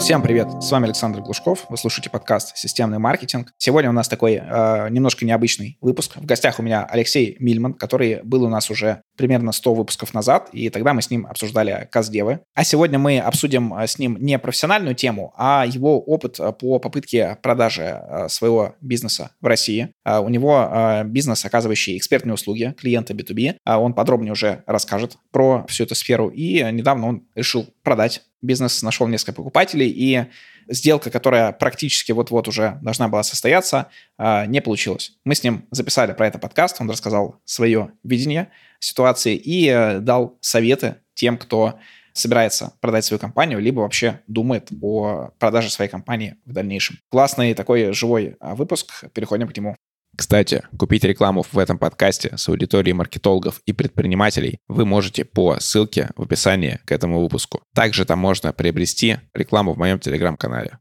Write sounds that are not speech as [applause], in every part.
Всем привет, с вами Александр Глушков, вы слушаете подкаст «Системный маркетинг». Сегодня у нас такой э, немножко необычный выпуск. В гостях у меня Алексей Мильман, который был у нас уже примерно 100 выпусков назад, и тогда мы с ним обсуждали Каздевы. А сегодня мы обсудим э, с ним не профессиональную тему, а его опыт э, по попытке продажи э, своего бизнеса в России. У него бизнес, оказывающий экспертные услуги клиента B2B. Он подробнее уже расскажет про всю эту сферу, и недавно он решил продать бизнес нашел несколько покупателей, и сделка, которая практически вот-вот уже должна была состояться, а, не получилась. Мы с ним записали про это подкаст, он рассказал свое видение ситуации и э, дал советы тем, кто собирается продать свою компанию, либо вообще думает о продаже своей компании в дальнейшем. Классный такой живой а, выпуск, переходим к нему. Кстати, купить рекламу в этом подкасте с аудиторией маркетологов и предпринимателей вы можете по ссылке в описании к этому выпуску. Также там можно приобрести рекламу в моем телеграм-канале.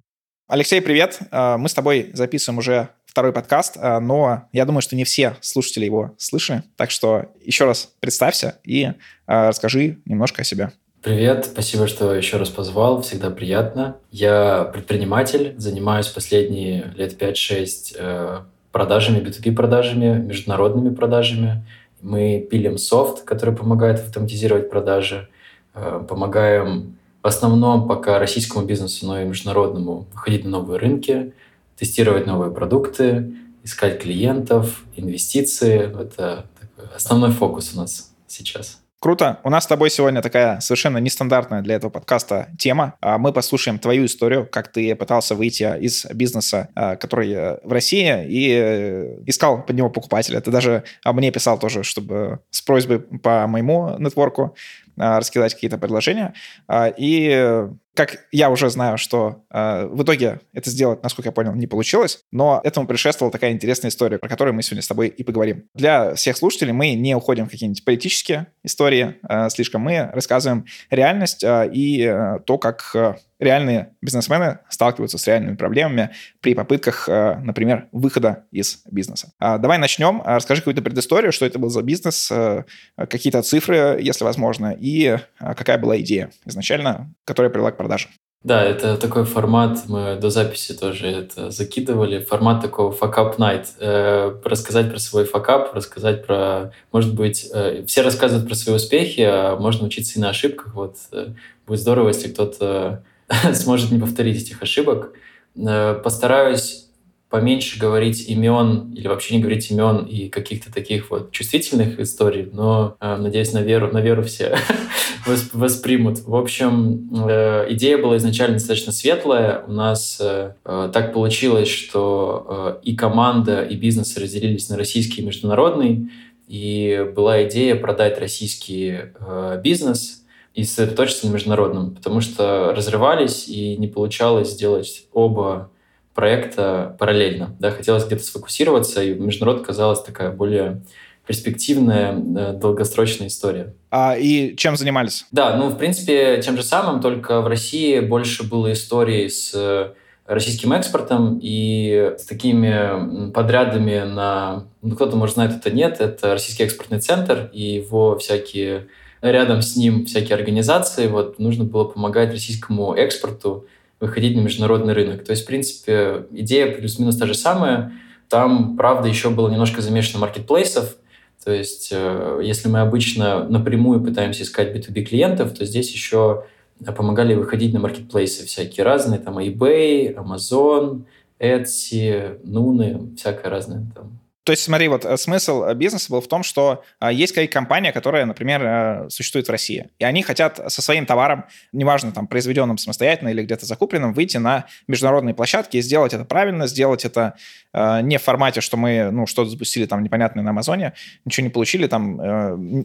Алексей, привет. А, мы с тобой записываем уже второй подкаст, а, но я думаю, что не все слушатели его слышали. Так что еще раз представься и а, расскажи немножко о себе. Привет, спасибо, что еще раз позвал, всегда приятно. Я предприниматель, занимаюсь последние лет 5-6 продажами, B2B продажами, международными продажами. Мы пилим софт, который помогает автоматизировать продажи. Э, помогаем в основном пока российскому бизнесу, но и международному выходить на новые рынки, тестировать новые продукты, искать клиентов, инвестиции. Это основной фокус у нас сейчас. Круто. У нас с тобой сегодня такая совершенно нестандартная для этого подкаста тема. А, мы послушаем твою историю, как ты пытался выйти из бизнеса, а, который э, в России, и э, искал под него покупателя. Ты даже мне писал тоже, чтобы с просьбой по моему нетворку а, раскидать какие-то предложения. И как я уже знаю, что э, в итоге это сделать, насколько я понял, не получилось, но этому предшествовала такая интересная история, про которую мы сегодня с тобой и поговорим. Для всех слушателей мы не уходим в какие-нибудь политические истории э, слишком, мы рассказываем реальность э, и э, то, как э, реальные бизнесмены сталкиваются с реальными проблемами при попытках, э, например, выхода из бизнеса. А, давай начнем. А, расскажи какую-то предысторию, что это был за бизнес, э, какие-то цифры, если возможно, и а, какая была идея изначально, которая привела к продаже. Да, это такой формат, мы до записи тоже это закидывали, формат такого факап night. Э, рассказать про свой факап, рассказать про, может быть, э, все рассказывают про свои успехи, а можно учиться и на ошибках. Вот э, будет здорово, если кто-то [laughs] сможет не повторить этих ошибок. Э, постараюсь поменьше говорить имен или вообще не говорить имен и каких-то таких вот чувствительных историй, но э, надеюсь, на веру, на веру все [laughs] воспримут. В общем, э, идея была изначально достаточно светлая. У нас так получилось, что и команда, и бизнес разделились на российский и международный, и была идея продать российский бизнес и сосредоточиться на международном, потому что разрывались и не получалось сделать оба проекта параллельно. Да, хотелось где-то сфокусироваться, и международ казалась такая более перспективная, э, долгосрочная история. А, и чем занимались? Да, ну, в принципе, тем же самым, только в России больше было историй с э, российским экспортом и с такими подрядами на... Ну, кто-то, может, знает, это нет. Это Российский экспортный центр и его всякие рядом с ним всякие организации, вот нужно было помогать российскому экспорту выходить на международный рынок. То есть, в принципе, идея плюс-минус та же самая. Там, правда, еще было немножко замешано маркетплейсов. То есть, э, если мы обычно напрямую пытаемся искать B2B клиентов, то здесь еще помогали выходить на маркетплейсы всякие разные, там eBay, Amazon, Etsy, Нуны, всякое разное там. То есть, смотри, вот э, смысл э, бизнеса был в том, что а, есть какая-то компания, которая, например, э, существует в России, и они хотят со своим товаром, неважно, там, произведенным самостоятельно или где-то закупленным, выйти на международные площадки и сделать это правильно, сделать это не в формате, что мы, ну, что-то запустили там непонятное на Амазоне, ничего не получили, там,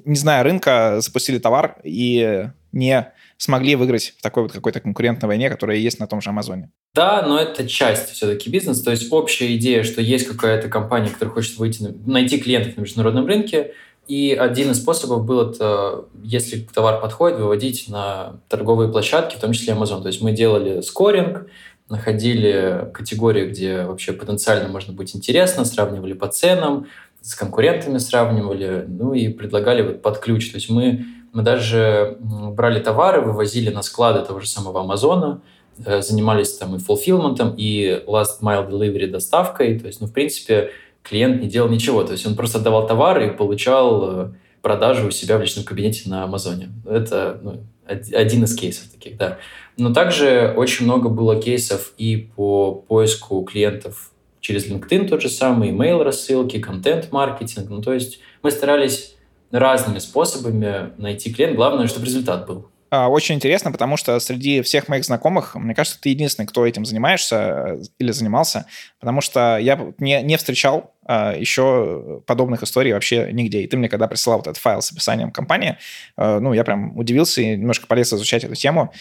не зная рынка, запустили товар и не смогли выиграть в такой вот какой-то конкурентной войне, которая есть на том же Амазоне. Да, но это часть все-таки бизнеса. То есть общая идея, что есть какая-то компания, которая хочет выйти на, найти клиентов на международном рынке, и один из способов был это, если товар подходит, выводить на торговые площадки, в том числе Amazon. То есть мы делали скоринг, находили категории, где вообще потенциально можно быть интересно, сравнивали по ценам, с конкурентами сравнивали, ну и предлагали вот под ключ. То есть мы мы даже брали товары, вывозили на склады того же самого Амазона, э, занимались там и fulfillment, и last mile delivery доставкой. То есть, ну, в принципе, клиент не делал ничего. То есть он просто отдавал товары и получал продажи у себя в личном кабинете на Амазоне. Это ну, один из кейсов таких, да. Но также очень много было кейсов и по поиску клиентов через LinkedIn тот же самый, email рассылки, контент-маркетинг. Ну, то есть мы старались разными способами найти клиент. Главное, чтобы результат был. А, очень интересно, потому что среди всех моих знакомых, мне кажется, ты единственный, кто этим занимаешься э, или занимался, потому что я не, не встречал еще подобных историй вообще нигде. И ты мне, когда присылал вот этот файл с описанием компании, а, ну, я прям удивился и немножко полез изучать эту тему,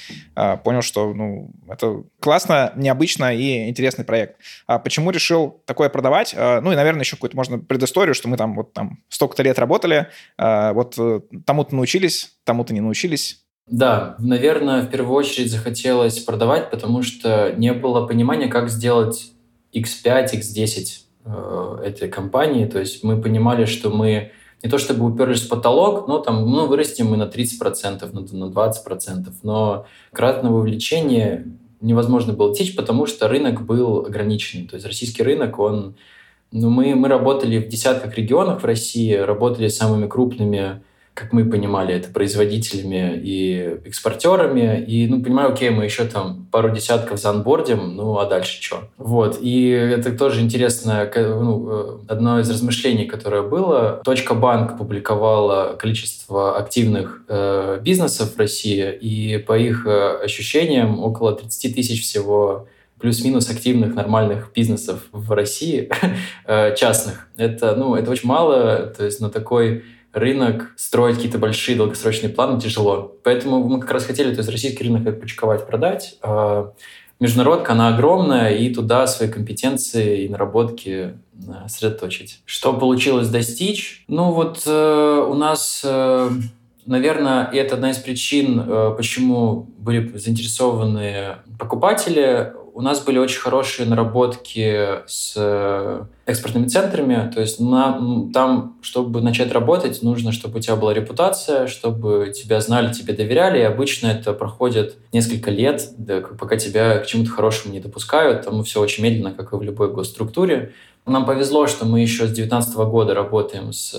понял, что, ну, это классно, необычно и интересный проект. А почему решил такое продавать? Ну, и, наверное, еще какую-то можно предысторию, что мы там вот там столько-то лет работали, вот э, тому-то научились, тому-то не научились, да, наверное, в первую очередь захотелось продавать, потому что не было понимания, как сделать X5, X10 э, этой компании. То есть мы понимали, что мы не то чтобы уперлись в потолок, но там, ну, вырастем мы на 30%, на, на 20%, но кратного увеличения невозможно было течь, потому что рынок был ограниченный. То есть российский рынок, он... Ну, мы, мы работали в десятках регионах в России, работали с самыми крупными как мы понимали, это производителями и экспортерами. И, ну, понимаю, окей, мы еще там пару десятков заонбордим, ну, а дальше что? Вот. И это тоже интересно, ну, э, одно из размышлений, которое было. Точка Банк публиковала количество активных э, бизнесов в России, и по их э, ощущениям около 30 тысяч всего плюс-минус активных нормальных бизнесов в России, [laughs] э, частных. Это, ну, это очень мало, то есть на такой рынок, строить какие-то большие долгосрочные планы тяжело. Поэтому мы как раз хотели то есть, российский рынок отпочковать, продать. А международка, она огромная, и туда свои компетенции и наработки э, сосредоточить. Что получилось достичь? Ну вот э, у нас... Э, Наверное, это одна из причин, почему были заинтересованы покупатели у нас были очень хорошие наработки с э, экспортными центрами. То есть на, там, чтобы начать работать, нужно, чтобы у тебя была репутация, чтобы тебя знали, тебе доверяли. И обычно это проходит несколько лет, да, пока тебя к чему-то хорошему не допускают. Там все очень медленно, как и в любой госструктуре. Нам повезло, что мы еще с 2019 года работаем с...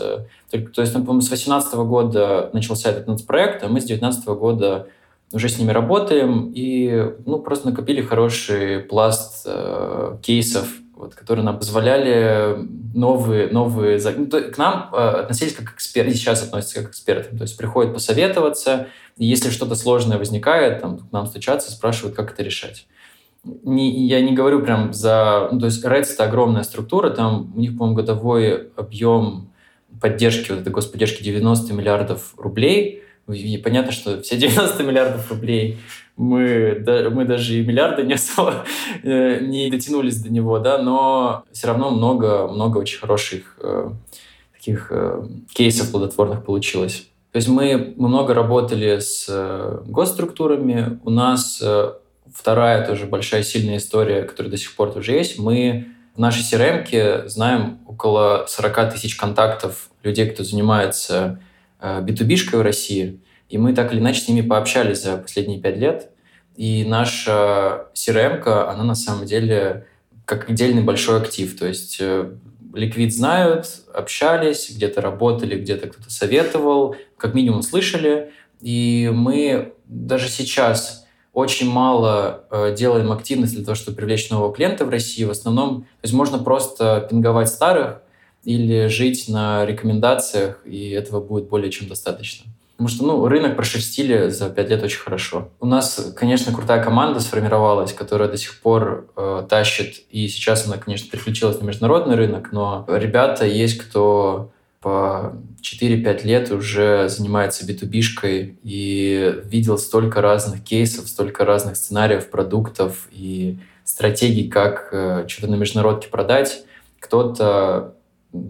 То есть, по-моему, с 2018 года начался этот проект, а мы с 2019 года уже с ними работаем и ну, просто накопили хороший пласт э, кейсов, вот, которые нам позволяли новые, новые... Ну, то, к нам э, относились как эксперты, сейчас относятся как эксперты. То есть приходят посоветоваться, и если что-то сложное возникает, там, к нам стучаться, спрашивают, как это решать. Не, я не говорю прям за... Ну, то есть Reds — это огромная структура, там у них, по-моему, годовой объем поддержки, вот этой господдержки 90 миллиардов рублей — и понятно, что все 90 миллиардов рублей мы, да, мы даже и миллиарды не особо э, не дотянулись до него, да, но все равно много, много очень хороших э, таких э, кейсов плодотворных получилось. То есть мы, мы много работали с э, госструктурами. У нас э, вторая тоже большая сильная история, которая до сих пор тоже есть. Мы в нашей crm знаем около 40 тысяч контактов людей, кто занимается B2B-шкой э, в России, и мы так или иначе с ними пообщались за последние пять лет. И наша crm она на самом деле как отдельный большой актив. То есть Ликвид э, знают, общались, где-то работали, где-то кто-то советовал, как минимум слышали. И мы даже сейчас очень мало э, делаем активность для того, чтобы привлечь нового клиента в России. В основном, то есть можно просто пинговать старых, или жить на рекомендациях, и этого будет более чем достаточно. Потому что ну, рынок прошерстили за пять лет очень хорошо. У нас, конечно, крутая команда сформировалась, которая до сих пор э, тащит, и сейчас она, конечно, переключилась на международный рынок, но ребята есть, кто по 4-5 лет уже занимается B2B-шкой и видел столько разных кейсов, столько разных сценариев, продуктов и стратегий, как э, что-то на международке продать. Кто-то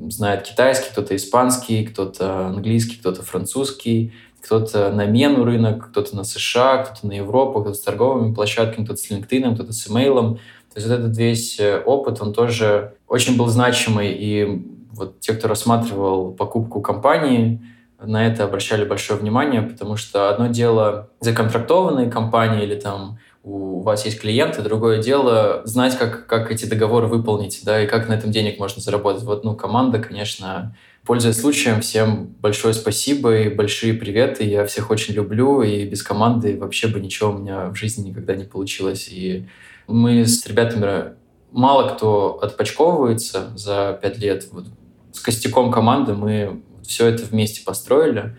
знает китайский, кто-то испанский, кто-то английский, кто-то французский, кто-то на мену рынок, кто-то на США, кто-то на Европу, кто-то с торговыми площадками, кто-то с LinkedIn, кто-то с имейлом. То есть вот этот весь э, опыт, он тоже очень был значимый, и вот те, кто рассматривал покупку компании, на это обращали большое внимание, потому что одно дело законтрактованные компании или там у вас есть клиенты, другое дело знать, как, как эти договоры выполнить, да, и как на этом денег можно заработать. Вот, ну, команда, конечно, пользуясь случаем, всем большое спасибо и большие приветы. Я всех очень люблю, и без команды вообще бы ничего у меня в жизни никогда не получилось. И мы с ребятами мало кто отпочковывается за пять лет. Вот с костяком команды мы все это вместе построили.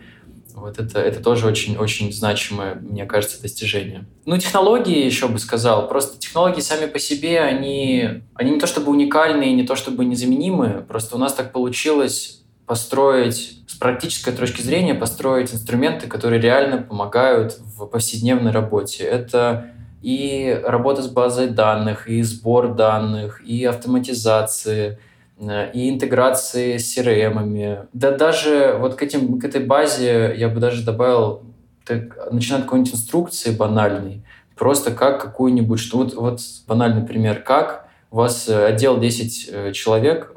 Вот это, это тоже очень-очень значимое, мне кажется, достижение. Ну, технологии еще бы сказал. Просто технологии сами по себе, они, они не то чтобы уникальные, не то чтобы незаменимые. Просто у нас так получилось построить с практической точки зрения, построить инструменты, которые реально помогают в повседневной работе. Это и работа с базой данных, и сбор данных, и автоматизации – и интеграции с CRM. Да даже вот к, этим, к этой базе я бы даже добавил, так, начиная от какой-нибудь инструкции банальной, просто как какую-нибудь, что вот, вот банальный пример, как у вас э, отдел 10 э, человек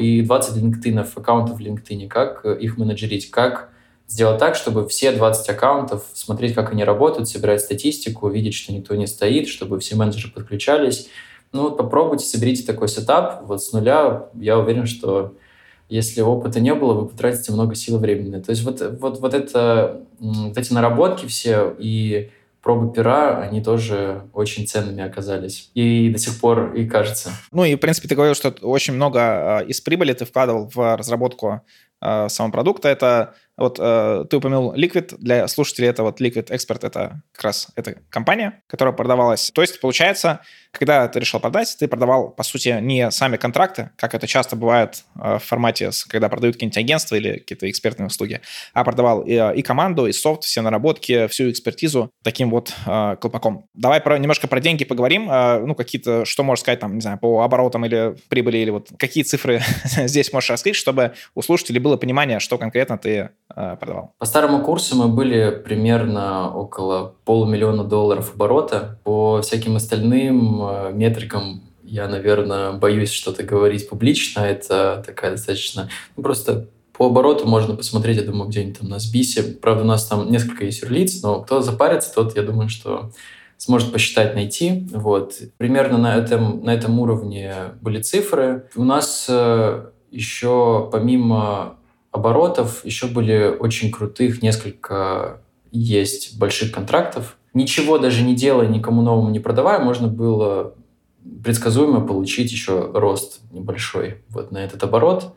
и 20 LinkedIn, аккаунтов в LinkedIn, как их менеджерить, как сделать так, чтобы все 20 аккаунтов, смотреть, как они работают, собирать статистику, видеть, что никто не стоит, чтобы все менеджеры подключались, ну, вот попробуйте, соберите такой сетап вот с нуля. Я уверен, что если опыта не было, вы потратите много сил и времени. То есть вот, вот, вот, это, вот эти наработки все и пробы пера, они тоже очень ценными оказались. И до сих пор и кажется. Ну и, в принципе, ты говорил, что очень много а, из прибыли ты вкладывал в разработку э, самого продукта. Это вот э, ты упомянул Liquid. Для слушателей это вот Liquid Expert, это как раз эта компания, которая продавалась. То есть, получается, когда ты решил продать, ты продавал, по сути, не сами контракты, как это часто бывает э, в формате, когда продают какие-нибудь агентства или какие-то экспертные услуги, а продавал и, и команду, и софт, все наработки, всю экспертизу таким вот э, колпаком. Давай про, немножко про деньги поговорим. Э, ну, какие-то, что можешь сказать там, не знаю, по оборотам или прибыли, или вот какие цифры [laughs] здесь можешь раскрыть, чтобы у слушателей было понимание, что конкретно ты э, продавал. По старому курсу мы были примерно около полумиллиона долларов оборота. По всяким остальным э, метрикам я, наверное, боюсь что-то говорить публично. Это такая достаточно... Ну, просто по обороту можно посмотреть, я думаю, где-нибудь там на Сбисе. Правда, у нас там несколько есть юрлиц, но кто запарится, тот, я думаю, что сможет посчитать, найти. Вот. Примерно на этом, на этом уровне были цифры. У нас э, еще помимо оборотов еще были очень крутых несколько есть больших контрактов. Ничего даже не делая, никому новому не продавая, можно было предсказуемо получить еще рост небольшой вот на этот оборот.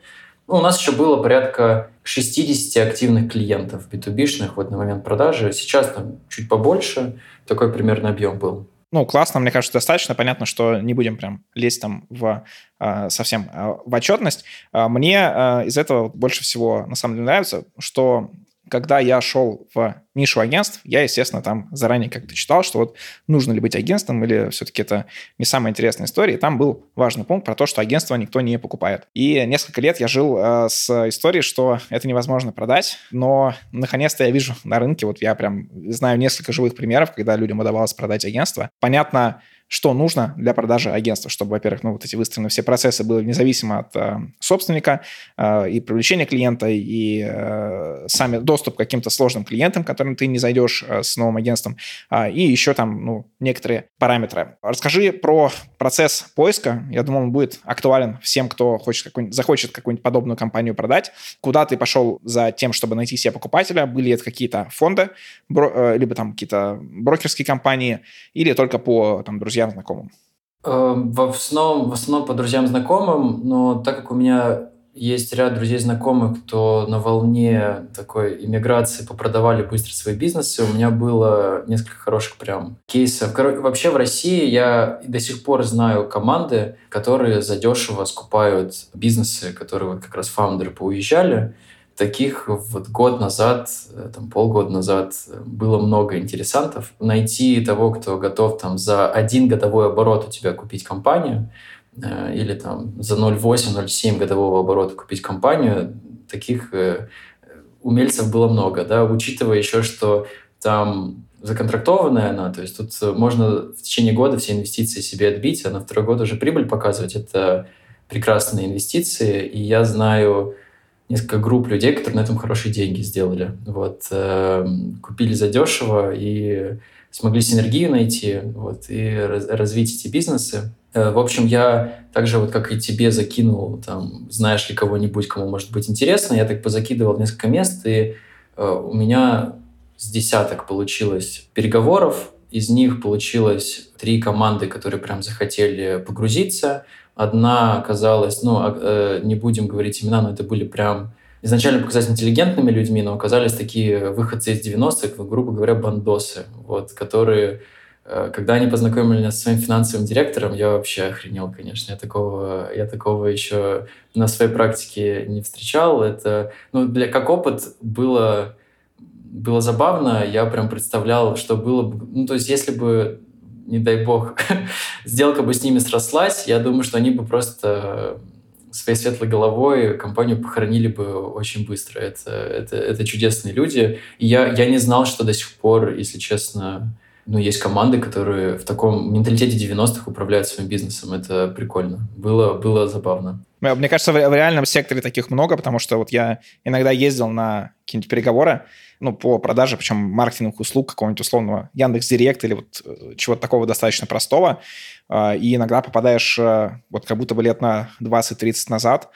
Ну, у нас еще было порядка 60 активных клиентов B2B-шных вот на момент продажи. Сейчас там чуть побольше. Такой примерно объем был ну, классно, мне кажется, достаточно. Понятно, что не будем прям лезть там в э, совсем э, в отчетность. Э, мне из этого больше всего на самом деле нравится, что когда я шел в нишу агентств, я, естественно, там заранее как-то читал, что вот нужно ли быть агентством или все-таки это не самая интересная история. И там был важный пункт про то, что агентство никто не покупает. И несколько лет я жил э, с историей, что это невозможно продать, но наконец-то я вижу на рынке, вот я прям знаю несколько живых примеров, когда людям удавалось продать агентство. Понятно, что нужно для продажи агентства, чтобы, во-первых, ну, вот эти выстроены все процессы были независимо от э, собственника, э, и привлечения клиента, и э, сами доступ к каким-то сложным клиентам, которым ты не зайдешь э, с новым агентством, э, и еще там, ну, некоторые параметры. Расскажи про процесс поиска. Я думаю, он будет актуален всем, кто хочет какой захочет какую-нибудь подобную компанию продать. Куда ты пошел за тем, чтобы найти себе покупателя? Были это какие-то фонды, бро, э, либо там какие-то брокерские компании, или только по там, друзьям друзьям, знакомым? Эм, в основном, в основном по друзьям, знакомым, но так как у меня есть ряд друзей, знакомых, кто на волне такой иммиграции попродавали быстро свои бизнесы. У меня было несколько хороших прям кейсов. Короче, вообще в России я до сих пор знаю команды, которые задешево скупают бизнесы, которые вот как раз фаундеры поуезжали таких вот год назад, э, там, полгода назад было много интересантов. Найти того, кто готов там за один годовой оборот у тебя купить компанию, э, или там за 0,8-0,7 годового оборота купить компанию, таких э, умельцев было много, да, учитывая еще, что там законтрактованная она, то есть тут можно в течение года все инвестиции себе отбить, а на второй год уже прибыль показывать. Это прекрасные инвестиции, и я знаю несколько групп людей, которые на этом хорошие деньги сделали. Вот, э, купили задешево и смогли синергию найти вот, и развить эти бизнесы. Э, в общем, я также, вот как и тебе, закинул, там, знаешь ли кого-нибудь, кому может быть интересно, я так позакидывал несколько мест, и э, у меня с десяток получилось переговоров, из них получилось три команды, которые прям захотели погрузиться. Одна оказалась, ну, а, э, не будем говорить имена, но это были прям изначально показать интеллигентными людьми, но оказались такие выходцы из 90-х, грубо говоря, бандосы, вот, которые Э, когда они познакомили меня со своим финансовым директором, я вообще охренел, конечно. Я такого, я такого еще на своей практике не встречал. Это, ну, для, как опыт было, было забавно. Я прям представлял, что было бы... Ну, то есть, если бы, не дай бог, [laughs] сделка бы с ними срослась, я думаю, что они бы просто своей светлой головой компанию похоронили бы очень быстро. Это, это, это чудесные люди. И я, я не знал, что до сих пор, если честно, ну, есть команды, которые в таком менталитете 90-х управляют своим бизнесом. Это прикольно. Было, было забавно. Мне кажется, в реальном секторе таких много, потому что вот я иногда ездил на какие-нибудь переговоры, ну, по продаже, причем маркетинговых услуг какого-нибудь условного Яндекс Директ или вот э, чего-то такого достаточно простого, а, и иногда попадаешь э, вот как будто бы лет на 20-30 назад,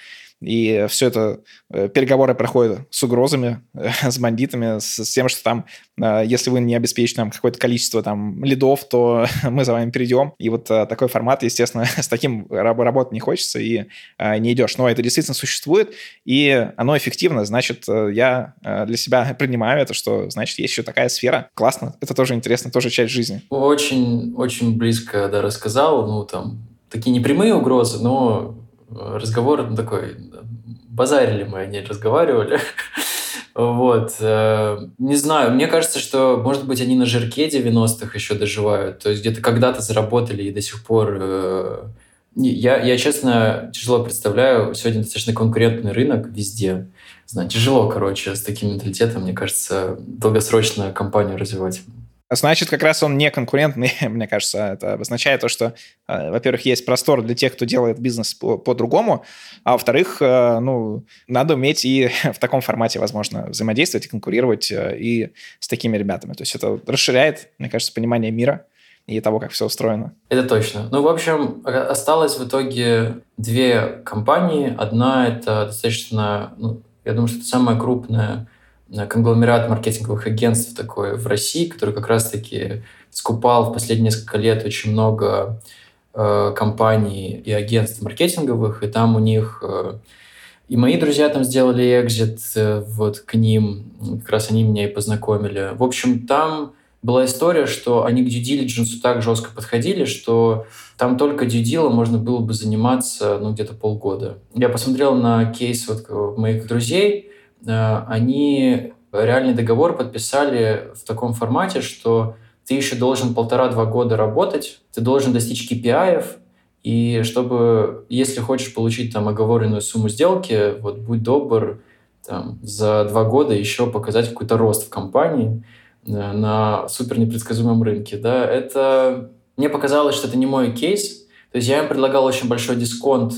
и все это, э, переговоры проходят с угрозами, [laughs] с бандитами, с, с тем, что там, э, если вы не обеспечите нам какое-то количество там лидов, то [laughs] мы за вами перейдем. И вот э, такой формат, естественно, [laughs] с таким работать не хочется и не идешь. Но это действительно существует, и оно эффективно. Значит, я для себя принимаю это, что, значит, есть еще такая сфера. Классно. Это тоже интересно, тоже часть жизни. Очень, очень близко, да, рассказал. Ну, там, такие непрямые угрозы, но разговор такой, базарили мы, они разговаривали. [laughs] Вот. Э, не знаю, мне кажется, что, может быть, они на жирке 90-х еще доживают. То есть где-то когда-то заработали и до сих пор... Э, я, я, честно, тяжело представляю, сегодня достаточно конкурентный рынок везде. Знаю, тяжело, короче, с таким менталитетом, мне кажется, долгосрочно компанию развивать. Значит, как раз он не конкурентный, [laughs] мне кажется. Это означает то, что, э, во-первых, есть простор для тех, кто делает бизнес по-другому, а во-вторых, э, ну, надо уметь и [laughs] в таком формате, возможно, взаимодействовать и конкурировать э, и с такими ребятами. То есть это расширяет, мне кажется, понимание мира и того, как все устроено. Это точно. Ну, в общем, осталось в итоге две компании. Одна — это достаточно, ну, я думаю, что это самая крупная конгломерат маркетинговых агентств такой в России, который как раз-таки скупал в последние несколько лет очень много э, компаний и агентств маркетинговых, и там у них э, и мои друзья там сделали экзит э, вот к ним, как раз они меня и познакомили. В общем, там была история, что они к due так жестко подходили, что там только due можно было бы заниматься ну, где-то полгода. Я посмотрел на кейс вот моих друзей, Э, они реальный договор подписали в таком формате, что ты еще должен полтора-два года работать, ты должен достичь KPI, и чтобы, если хочешь получить там оговоренную сумму сделки, вот будь добр, там, за два года еще показать какой-то рост в компании э, на супер непредсказуемом рынке. Да, это мне показалось, что это не мой кейс. То есть я им предлагал очень большой дисконт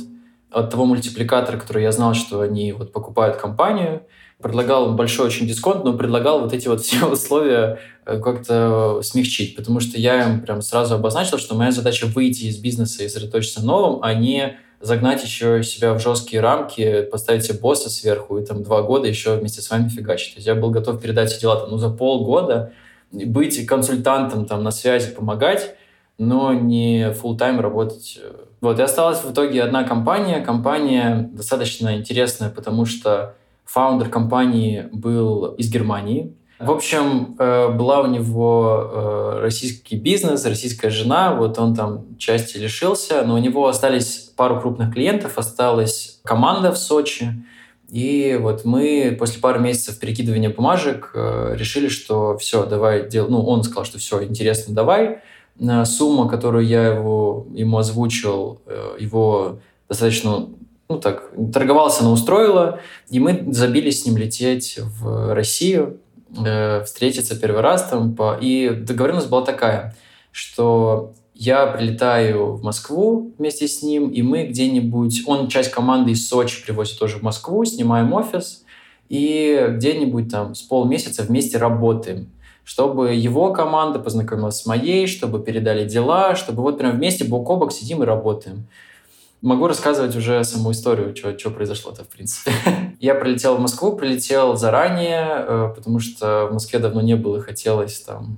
от того мультипликатора, который я знал, что они вот покупают компанию, предлагал большой очень дисконт, но предлагал вот эти вот все [laughs] условия э, как-то смягчить, потому что я им прям сразу обозначил, что моя задача выйти из бизнеса и сосредоточиться на новом, а не загнать еще себя в жесткие рамки, поставить себе босса сверху и там два года еще вместе с вами фигачить. То есть я был готов передать все дела там, ну, за полгода, быть консультантом там на связи, помогать, но не full тайм работать. Вот, и осталась в итоге одна компания. Компания достаточно интересная, потому что Фаундер компании был из Германии. В общем, э, была у него э, российский бизнес, российская жена, вот он там части лишился, но у него остались пару крупных клиентов, осталась команда в Сочи, и вот мы после пары месяцев перекидывания бумажек э, решили, что все, давай делать. Ну, он сказал, что все, интересно, давай. Сумма, которую я его, ему озвучил, его достаточно ну так, торговался она устроила, и мы забились с ним лететь в Россию, э, встретиться первый раз там. По... И договоренность была такая, что я прилетаю в Москву вместе с ним, и мы где-нибудь... Он часть команды из Сочи привозит тоже в Москву, снимаем офис, и где-нибудь там с полмесяца вместе работаем чтобы его команда познакомилась с моей, чтобы передали дела, чтобы вот прям вместе бок о бок сидим и работаем. Могу рассказывать уже саму историю, что, что произошло-то, в принципе. [laughs] Я прилетел в Москву, прилетел заранее, э, потому что в Москве давно не было хотелось там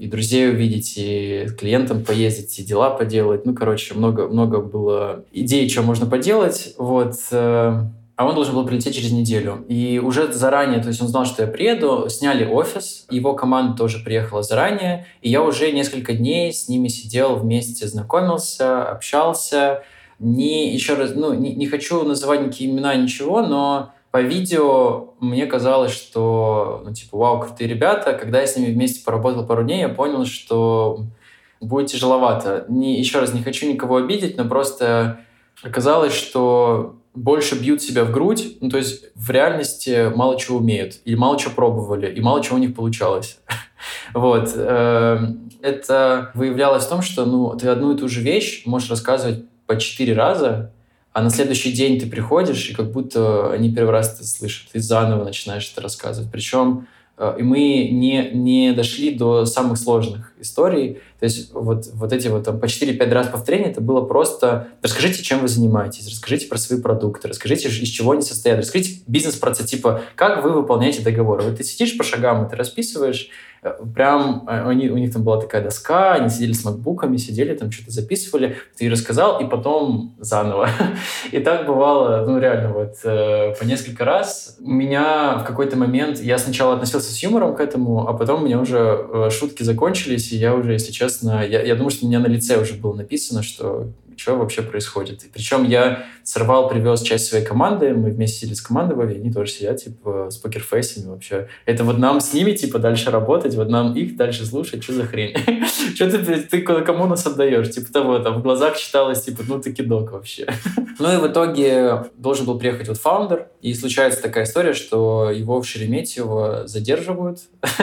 и друзей увидеть, и клиентам поездить, и дела поделать. Ну, короче, много, много было идей, что можно поделать. Вот. А он должен был прилететь через неделю. И уже заранее, то есть он знал, что я приеду, сняли офис, его команда тоже приехала заранее, и я уже несколько дней с ними сидел вместе, знакомился, общался. Не, еще раз, ну, не, не хочу называть никакие имена, ничего, но по видео мне казалось, что, ну, типа, вау, крутые ребята. Когда я с ними вместе поработал пару дней, я понял, что будет тяжеловато. Не, еще раз, не хочу никого обидеть, но просто оказалось, что больше бьют себя в грудь, ну, то есть в реальности мало чего умеют, или мало чего пробовали, и мало чего у них получалось. [laughs] Вот. Эм, это выявлялось в том, что ну, ты одну и ту же вещь можешь рассказывать по четыре раза, а на следующий день ты приходишь, и как будто они первый раз это слышат, ты заново начинаешь это рассказывать. Причем э, и мы не, не дошли до самых сложных историй. То есть вот, вот эти вот там, по 4-5 раз повторения, это было просто расскажите, чем вы занимаетесь, расскажите про свои продукты, расскажите, из чего они состоят, расскажите бизнес-процесс, типа, как вы выполняете договоры. Вот ты сидишь по шагам, ты расписываешь, прям э, они, у них там была такая доска, они сидели с макбуками, сидели там что-то записывали, ты рассказал, и потом заново. [laughs] И так бывало, ну реально, вот э, по несколько раз. У меня в какой-то момент, я сначала относился с юмором к этому, а потом у меня уже э, шутки закончились, и я уже, если честно, я, я думаю, что у меня на лице уже было написано, что что вообще происходит. И причем я сорвал, привез часть своей команды, мы вместе сидели с командой, они тоже сидят, типа, с покерфейсами вообще. Это вот нам с ними, типа, дальше работать, вот нам их дальше слушать, что за хрень? Что ты, ты кому нас отдаешь? Типа того, там в глазах читалось, типа, ну ты кидок вообще. [laughs] Ну и в итоге должен был приехать вот фаундер, и случается такая история, что его в Шереметьево задерживают. [laughs]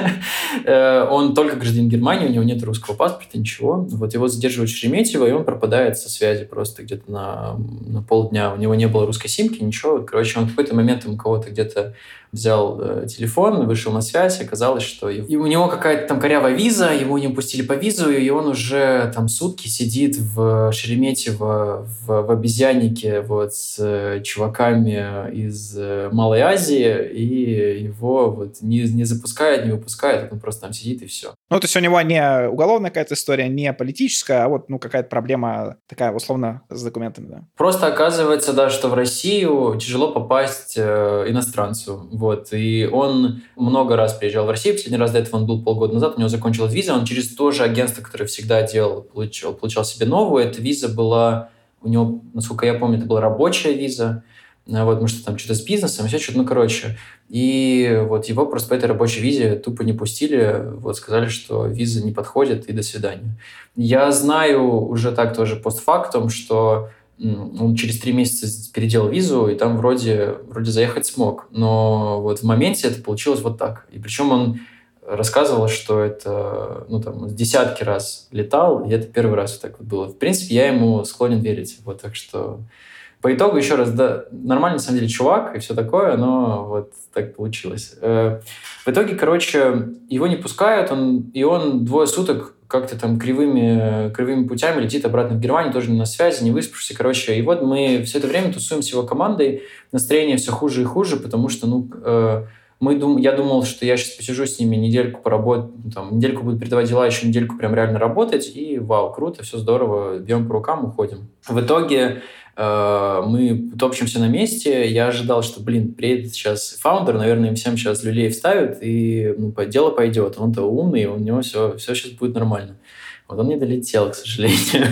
Э, он только гражданин Германии, у него нет русского паспорта, ничего. Вот его задерживают в Шереметьево, и он пропадает со связи просто где-то на, на полдня. У него не было русской симки, ничего. Короче, он в какой-то момент у кого-то где-то взял э, телефон, вышел на связь, оказалось, что и у него какая-то там корявая виза, его не пустили по визу, и он уже там сутки сидит в Шереметьево, в, в обезьяннике вот с э, чуваками из э, Малой Азии, и его вот не, не запускают, не выпускают, он просто там сидит и все. Ну, то есть у него не уголовная какая-то история, не политическая, а вот ну какая-то проблема такая условно с документами, да? Просто оказывается, да, что в Россию тяжело попасть э, иностранцу вот. И он много раз приезжал в Россию. Последний раз до этого он был полгода назад. У него закончилась виза. Он через то же агентство, которое всегда делал, получал, получал себе новую. Эта виза была... У него, насколько я помню, это была рабочая виза. Вот, потому что там что-то с бизнесом, все что-то, ну, короче. И вот его просто по этой рабочей визе тупо не пустили, вот сказали, что виза не подходит, и до свидания. Я знаю уже так тоже постфактум, что он через три месяца переделал визу, и там вроде, вроде заехать смог. Но вот в моменте это получилось вот так. И причем он рассказывал, что это, ну, там, десятки раз летал, и это первый раз вот так вот было. В принципе, я ему склонен верить. Вот, так что по итогу, еще раз, да, нормальный, на самом деле, чувак и все такое, но вот так получилось. Э, в итоге, короче, его не пускают, он, и он двое суток как-то там кривыми, кривыми путями летит обратно в Германию, тоже не на связи, не выспавшийся, короче. И вот мы все это время тусуем с его командой, настроение все хуже и хуже, потому что, ну, э, мы дум... я думал, что я сейчас посижу с ними недельку поработать, ну, там, недельку буду передавать дела, еще недельку прям реально работать, и вау, круто, все здорово, бьем по рукам, уходим. В итоге э, мы топчемся на месте, я ожидал, что, блин, приедет сейчас фаундер, наверное, им всем сейчас люлей вставят, и ну, дело пойдет. Он-то умный, у него все, все сейчас будет нормально. Вот он не долетел, к сожалению.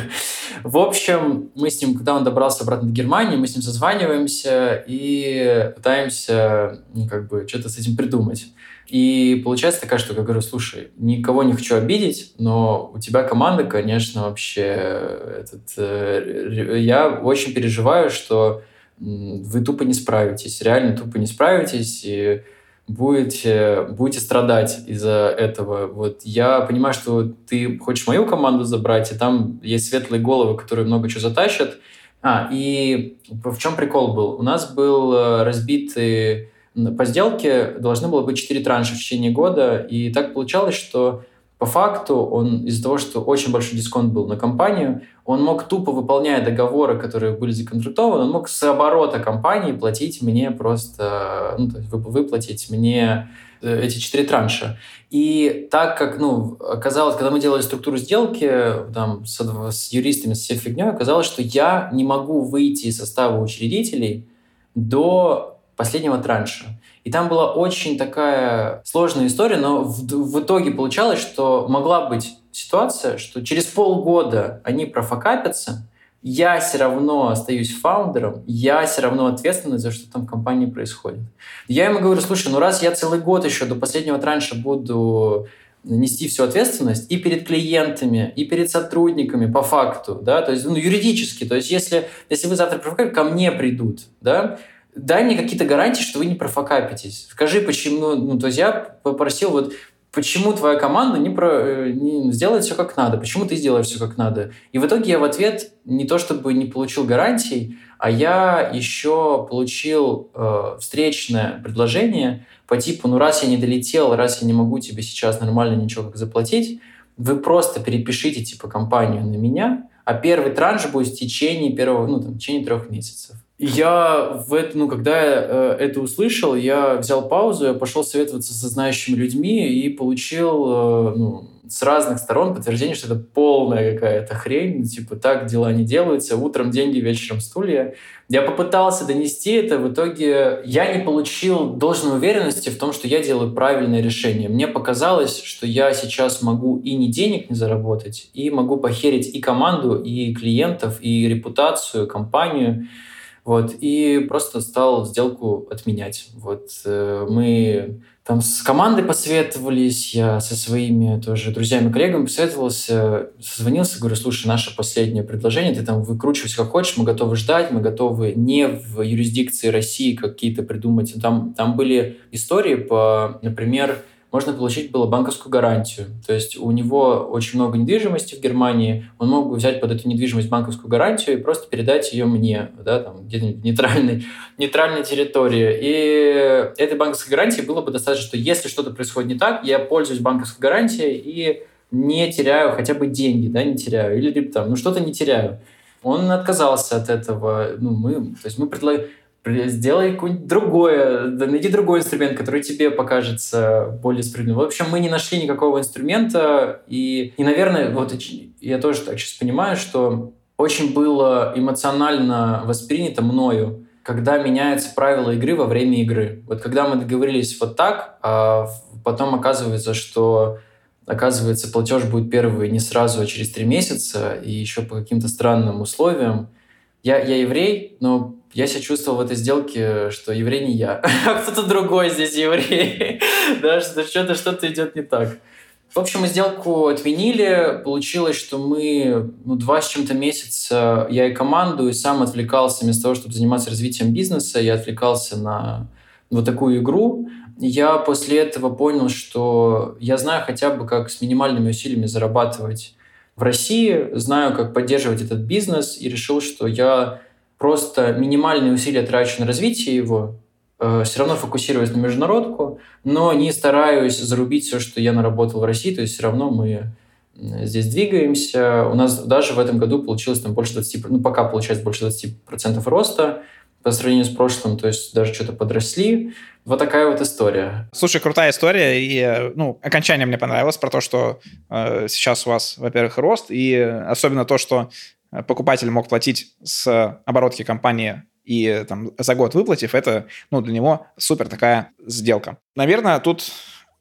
В общем, мы с ним, когда он добрался обратно в Германию, мы с ним созваниваемся и пытаемся, ну, как бы, что-то с этим придумать. И получается такая штука, я говорю, слушай, никого не хочу обидеть, но у тебя команда, конечно, вообще этот... Э, я очень переживаю, что вы тупо не справитесь, реально тупо не справитесь, и будете, будете страдать из-за этого. Вот я понимаю, что ты хочешь мою команду забрать, и там есть светлые головы, которые много чего затащат. А, и в чем прикол был? У нас был э, разбитый по сделке должны было быть 4 транша в течение года, и так получалось, что по факту он из-за того, что очень большой дисконт был на компанию, он мог тупо выполняя договоры, которые были законтрактованы, он мог с оборота компании платить мне просто, ну, то есть выплатить мне э, эти четыре транша. И так как, ну, оказалось, когда мы делали структуру сделки там, с, с юристами, с всей фигней, оказалось, что я не могу выйти из состава учредителей до последнего транша. И там была очень такая сложная история, но в, в итоге получалось, что могла быть ситуация, что через полгода они профокапятся, я все равно остаюсь фаундером, я все равно ответственный за что там в компании происходит. Я ему говорю, слушай, ну раз я целый год еще до последнего транша буду нести всю ответственность и перед клиентами, и перед сотрудниками по факту, да, то есть ну, юридически, то есть если, если вы завтра ко мне придут, да, дай мне какие-то гарантии, что вы не профокапитесь. Скажи, почему... Ну, то есть я попросил вот почему твоя команда не, про, э, не сделает все как надо, почему ты сделаешь все как надо. И в итоге я в ответ не то чтобы не получил гарантий, а я еще получил э, встречное предложение по типу, ну раз я не долетел, раз я не могу тебе сейчас нормально ничего как заплатить, вы просто перепишите типа компанию на меня, а первый транш будет в течение первого, ну там, в течение трех месяцев я в это, ну, когда я э, это услышал, я взял паузу, я пошел советоваться со знающими людьми и получил э, ну, с разных сторон подтверждение, что это полная какая-то хрень, типа так дела не делаются, утром деньги, вечером стулья. Я попытался донести это, в итоге я не получил должной уверенности в том, что я делаю правильное решение. Мне показалось, что я сейчас могу и не денег не заработать, и могу похерить и команду, и клиентов, и репутацию, компанию. Вот, и просто стал сделку отменять. Вот, э, мы там с командой посоветовались, я со своими тоже друзьями, коллегами посоветовался, созвонился, говорю, слушай, наше последнее предложение, ты там выкручивайся как хочешь, мы готовы ждать, мы готовы не в юрисдикции России какие-то придумать. Там, там были истории по, например, можно получить было банковскую гарантию. То есть у него очень много недвижимости в Германии, он мог бы взять под эту недвижимость банковскую гарантию и просто передать ее мне, да, там, в нейтральной, [laughs] нейтральной территории. И этой банковской гарантии было бы достаточно, что если что-то происходит не так, я пользуюсь банковской гарантией и не теряю хотя бы деньги, да, не теряю, или там, ну что-то не теряю. Он отказался от этого. Ну, мы, то есть мы предлагаем сделай какое-нибудь другое, найди другой инструмент, который тебе покажется более справедливым. В общем, мы не нашли никакого инструмента, и, и наверное, вот я тоже так сейчас понимаю, что очень было эмоционально воспринято мною, когда меняются правила игры во время игры. Вот когда мы договорились вот так, а потом оказывается, что оказывается, платеж будет первый не сразу, а через три месяца, и еще по каким-то странным условиям. Я, я еврей, но я себя чувствовал в этой сделке, что еврей не я, а кто-то другой здесь еврей. [laughs] да, что что-то что-то идет не так. В общем, мы сделку отменили. Получилось, что мы ну, два с чем-то месяца, я и команду, и сам отвлекался вместо того, чтобы заниматься развитием бизнеса, я отвлекался на вот такую игру. Я после этого понял, что я знаю хотя бы, как с минимальными усилиями зарабатывать в России, знаю, как поддерживать этот бизнес, и решил, что я просто минимальные усилия трачу на развитие его, э, все равно фокусируюсь на международку, но не стараюсь зарубить все, что я наработал в России, то есть все равно мы здесь двигаемся. У нас даже в этом году получилось там больше 20, ну пока получается больше 20% роста по сравнению с прошлым, то есть даже что-то подросли. Вот такая вот история. Слушай, крутая история, и, ну, окончание мне понравилось про то, что э, сейчас у вас, во-первых, рост, и особенно то, что Э, покупатель мог платить с оборотки компании и там, за год выплатив, это ну, для него супер такая сделка. Наверное, тут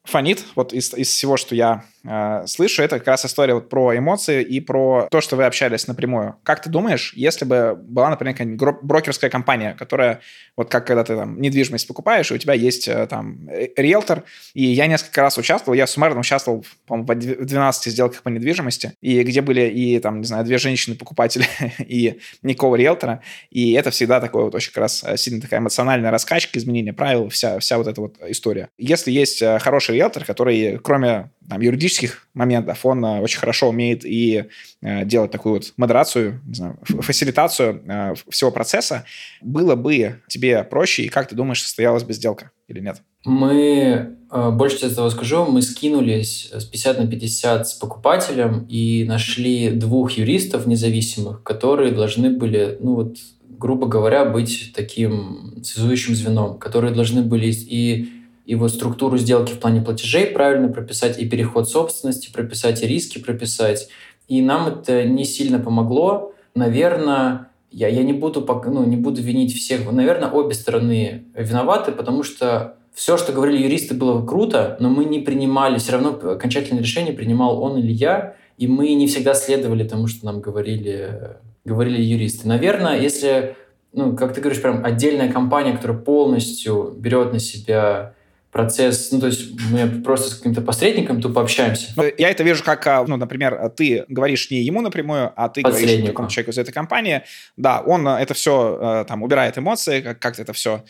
фонит, вот из, из всего, что я э, слышу, это как раз история вот про эмоции и про то, что вы общались напрямую. Как ты думаешь, если бы была, например, какая-нибудь брокерская компания, которая, вот как когда ты там недвижимость покупаешь, и у тебя есть э, там риэлтор, и я несколько раз участвовал, я суммарно участвовал, по-моему, в 12 сделках по недвижимости, и где были и там, не знаю, две женщины-покупатели [laughs] и никакого риэлтора, и это всегда такое вот очень как раз э, сильно такая эмоциональная раскачка, изменение правил, вся, вся вот эта вот история. Если есть э, хороший риэлтор, который, кроме там, юридических моментов, он э, очень хорошо умеет и э, делать такую вот модерацию, не знаю, фасилитацию э, всего процесса. Было бы тебе проще, и как ты думаешь, состоялась бы сделка или нет? Мы, больше тебе того скажу, мы скинулись с 50 на 50 с покупателем и нашли двух юристов независимых, которые должны были, ну вот, грубо говоря, быть таким связующим звеном, которые должны были и вот структуру сделки в плане платежей правильно прописать, и переход собственности прописать, и риски прописать. И нам это не сильно помогло. Наверное, я, я не, буду, ну, не буду винить всех. Наверное, обе стороны виноваты, потому что все, что говорили юристы, было круто, но мы не принимали, все равно окончательное решение принимал он или я, и мы не всегда следовали тому, что нам говорили, говорили юристы. Наверное, если, ну, как ты говоришь, прям отдельная компания, которая полностью берет на себя процесс, ну, то есть мы просто с каким-то посредником тупо общаемся. Ну, я это вижу как, а, ну, например, ты говоришь не ему напрямую, а ты говоришь какому-то человеку из этой компании. Да, он это все там убирает эмоции, как- как-то это все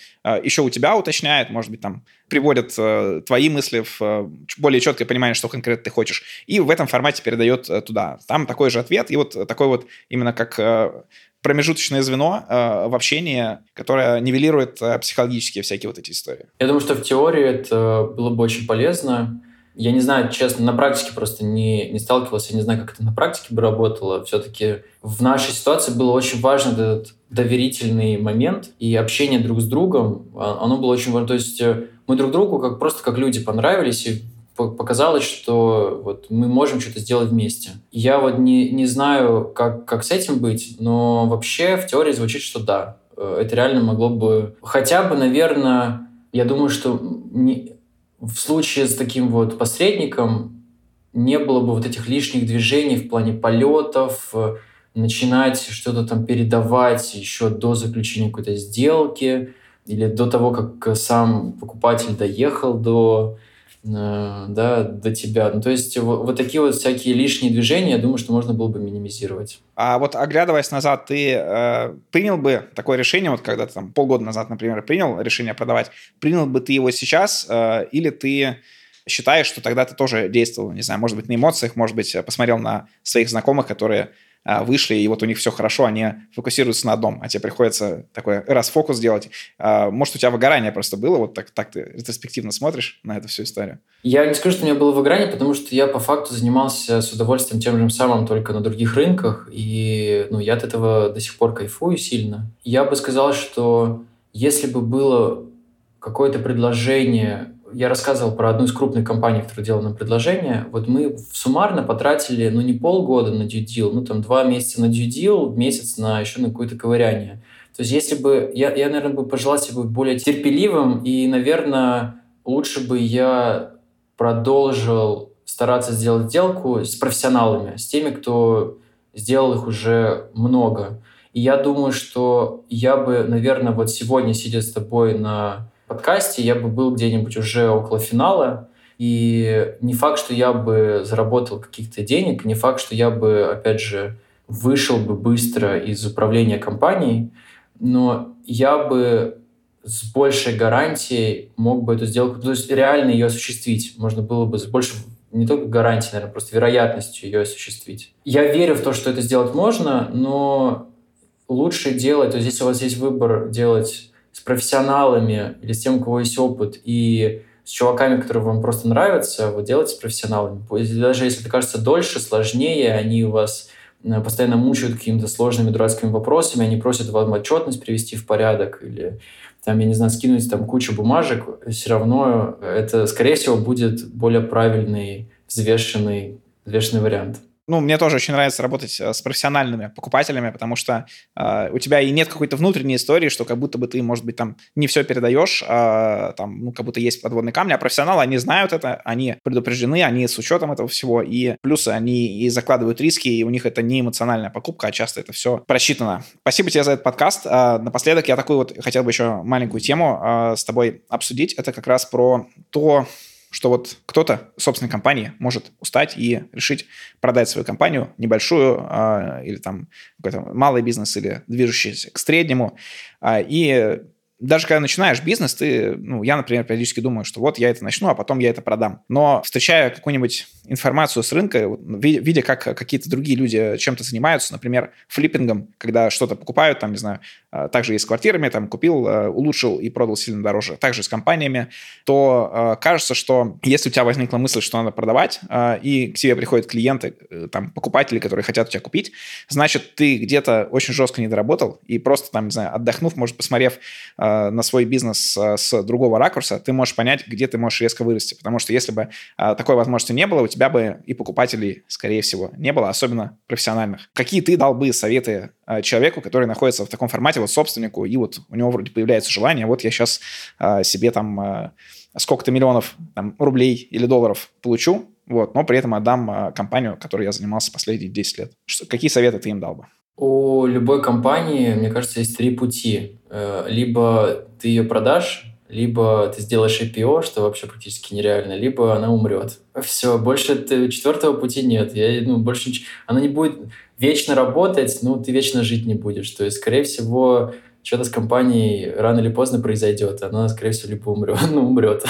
еще у тебя уточняет, может быть, там приводит твои мысли в более четкое понимание, что конкретно ты хочешь, и в этом формате передает туда. Там такой же ответ, и вот такой вот именно как промежуточное звено э, в общении, которое нивелирует э, психологические всякие вот эти истории. Я думаю, что в теории это было бы очень полезно. Я не знаю, честно, на практике просто не, не сталкивался, я не знаю, как это на практике бы работало. Все-таки в нашей ситуации было очень важно этот доверительный момент и общение друг с другом. А, оно было очень важно. То есть э, мы друг другу как, просто как люди понравились, и показалось, что вот мы можем что-то сделать вместе. Я вот не, не знаю, как, как с этим быть, но вообще в теории звучит, что да, э, это реально могло бы... Хотя бы, наверное, я думаю, что не, в случае с таким вот посредником не было бы вот этих лишних движений в плане полетов, э, начинать что-то там передавать еще до заключения какой-то сделки или до того, как сам покупатель доехал до да, до тебя. Ну, то есть вот, вот такие вот всякие лишние движения, я думаю, что можно было бы минимизировать. А вот оглядываясь назад, ты э, принял бы такое решение, вот когда ты там полгода назад, например, принял решение продавать, принял бы ты его сейчас э, или ты считаешь, что тогда ты тоже действовал, не знаю, может быть, на эмоциях, может быть, посмотрел на своих знакомых, которые вышли, и вот у них все хорошо, они фокусируются на одном, а тебе приходится такой раз фокус делать. А, может, у тебя выгорание просто было, вот так, так ты ретроспективно смотришь на эту всю историю? Я не скажу, что у меня было выгорание, потому что я по факту занимался с удовольствием тем же самым, только на других рынках, и ну, я от этого до сих пор кайфую сильно. Я бы сказал, что если бы было какое-то предложение я рассказывал про одну из крупных компаний, которая делала нам предложение. Вот мы суммарно потратили, ну, не полгода на deal, ну, там, два месяца на deal, месяц на еще на какое-то ковыряние. То есть, если бы... Я, я, наверное, бы пожелал себе быть более терпеливым, и, наверное, лучше бы я продолжил стараться сделать сделку с профессионалами, с теми, кто сделал их уже много. И я думаю, что я бы, наверное, вот сегодня, сидя с тобой на подкасте, я бы был где-нибудь уже около финала, и не факт, что я бы заработал каких-то денег, не факт, что я бы, опять же, вышел бы быстро из управления компанией, но я бы с большей гарантией мог бы эту сделку, то есть реально ее осуществить. Можно было бы с большей, не только гарантией, наверное, просто вероятностью ее осуществить. Я верю в то, что это сделать можно, но лучше делать, то есть если у вас есть выбор делать с профессионалами или с тем, у кого есть опыт, и с чуваками, которые вам просто нравятся, вот делайте с профессионалами. Даже если это кажется дольше, сложнее, они у вас э, постоянно мучают какими-то сложными дурацкими вопросами, они просят вам отчетность привести в порядок или там, я не знаю, скинуть там кучу бумажек, все равно это, скорее всего, будет более правильный, взвешенный, взвешенный вариант ну, мне тоже очень нравится работать э, с профессиональными покупателями, потому что э, у тебя и нет какой-то внутренней истории, что как будто бы ты, может быть, там не все передаешь, э, там, ну, как будто есть подводные камни, а профессионалы, они знают это, они предупреждены, они с учетом этого всего, и плюсы они и закладывают риски, и у них это не эмоциональная покупка, а часто это все просчитано. Спасибо тебе за этот подкаст. Э, напоследок я такую вот хотел бы еще маленькую тему э, с тобой обсудить. Это как раз про то, что вот кто-то, собственной компании, может устать и решить продать свою компанию небольшую э, или там какой-то малый бизнес или движущийся к среднему. Э, и даже когда начинаешь бизнес, ты, ну, я, например, периодически думаю, что вот я это начну, а потом я это продам. Но встречая какую-нибудь информацию с рынка, видя, как какие-то другие люди чем-то занимаются, например, флиппингом, когда что-то покупают, там, не знаю, а, также и с квартирами, там, купил, а, улучшил и продал сильно дороже, также с компаниями, то а, кажется, что если у тебя возникла мысль, что надо продавать, и к тебе приходят клиенты, э, там, покупатели, которые хотят у тебя купить, значит, ты где-то очень жестко не доработал, и просто, там, не знаю, отдохнув, может, посмотрев на свой бизнес с другого ракурса, ты можешь понять, где ты можешь резко вырасти, потому что если бы такой возможности не было, у тебя бы и покупателей, скорее всего, не было, особенно профессиональных. Какие ты дал бы советы человеку, который находится в таком формате, вот собственнику, и вот у него вроде появляется желание, вот я сейчас себе там сколько-то миллионов там, рублей или долларов получу, вот, но при этом отдам компанию, которой я занимался последние 10 лет. Что, какие советы ты им дал бы? У любой компании, мне кажется, есть три пути. Либо ты ее продашь, либо ты сделаешь IPO, что вообще практически нереально, либо она умрет. Все, больше ты, четвертого пути нет. Я, ну, больше она не будет вечно работать, ну, ты вечно жить не будешь. То есть, скорее всего, что-то с компанией рано или поздно произойдет. Она, скорее всего, либо умрет, [laughs] ну, умрет.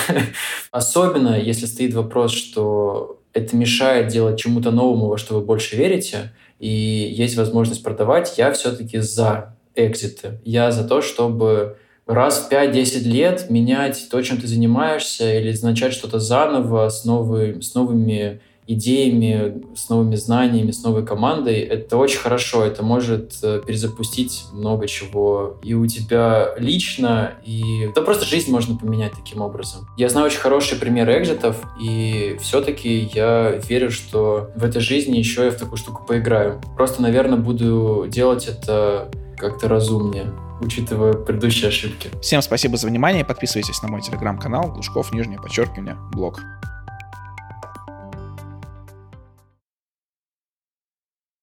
Особенно, если стоит вопрос, что это мешает делать чему-то новому, во что вы больше верите, и есть возможность продавать, я все-таки за экзиты. Я за то, чтобы раз в 5-10 лет менять то, чем ты занимаешься, или начать что-то заново с, новый, с новыми идеями, с новыми знаниями, с новой командой, это очень хорошо. Это может э, перезапустить много чего и у тебя лично, и да просто жизнь можно поменять таким образом. Я знаю очень хороший пример экзитов, и все-таки я верю, что в этой жизни еще я в такую штуку поиграю. Просто, наверное, буду делать это как-то разумнее учитывая предыдущие ошибки. Всем спасибо за внимание. Подписывайтесь на мой телеграм-канал Глушков, нижнее подчеркивание, блог.